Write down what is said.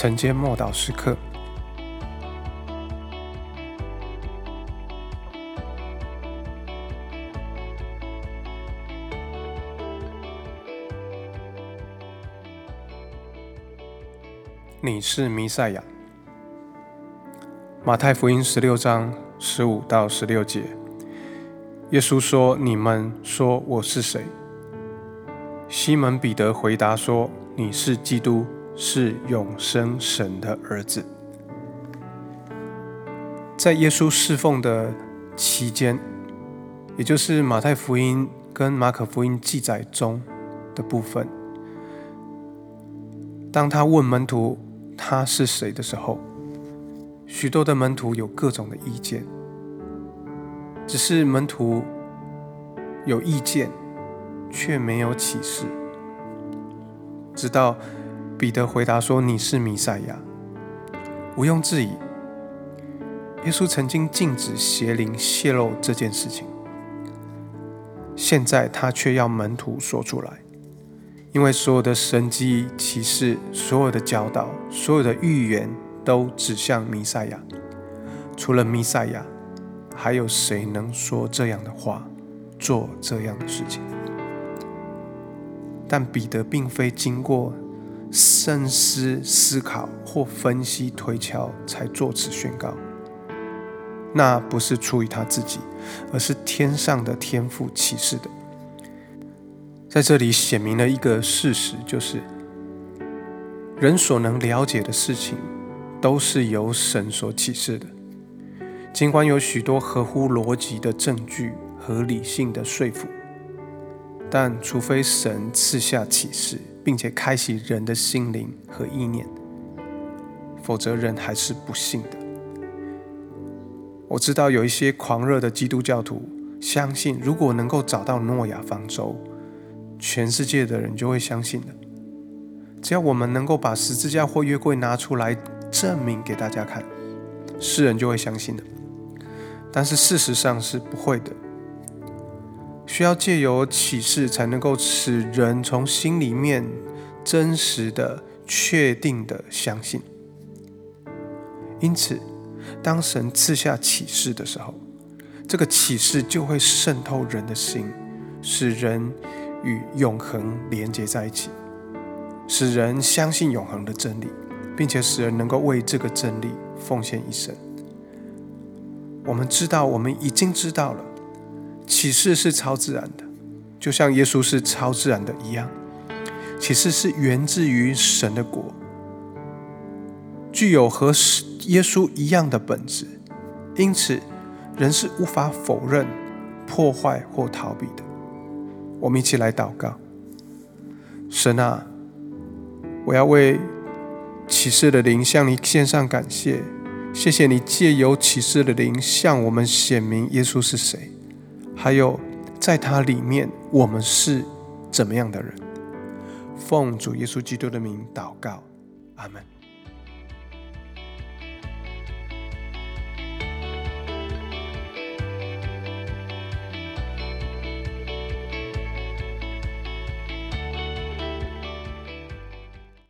晨间默祷时刻。你是弥赛亚。马太福音十六章十五到十六节，耶稣说：“你们说我是谁？”西门彼得回答说：“你是基督，是永生神的儿子。”在耶稣侍奉的期间，也就是马太福音跟马可福音记载中的部分，当他问门徒。他是谁的时候，许多的门徒有各种的意见，只是门徒有意见，却没有启示。直到彼得回答说：“你是弥赛亚。”毋庸置疑，耶稣曾经禁止邪灵泄露这件事情，现在他却要门徒说出来。因为所有的神迹启示、所有的教导、所有的预言，都指向弥赛亚。除了弥赛亚，还有谁能说这样的话、做这样的事情？但彼得并非经过深思思考或分析推敲才作此宣告。那不是出于他自己，而是天上的天赋启示的。在这里显明了一个事实，就是人所能了解的事情，都是由神所启示的。尽管有许多合乎逻辑的证据和理性的说服，但除非神赐下启示，并且开启人的心灵和意念，否则人还是不信的。我知道有一些狂热的基督教徒相信，如果能够找到诺亚方舟，全世界的人就会相信的。只要我们能够把十字架或约柜拿出来证明给大家看，世人就会相信的。但是事实上是不会的。需要借由启示才能够使人从心里面真实的、确定的相信。因此，当神赐下启示的时候，这个启示就会渗透人的心，使人。与永恒连接在一起，使人相信永恒的真理，并且使人能够为这个真理奉献一生。我们知道，我们已经知道了，启示是超自然的，就像耶稣是超自然的一样。启示是源自于神的国，具有和耶稣一样的本质，因此人是无法否认、破坏或逃避的。我们一起来祷告，神啊，我要为启示的灵向你献上感谢，谢谢你借由启示的灵向我们显明耶稣是谁，还有在他里面我们是怎么样的人。奉主耶稣基督的名祷告，阿门。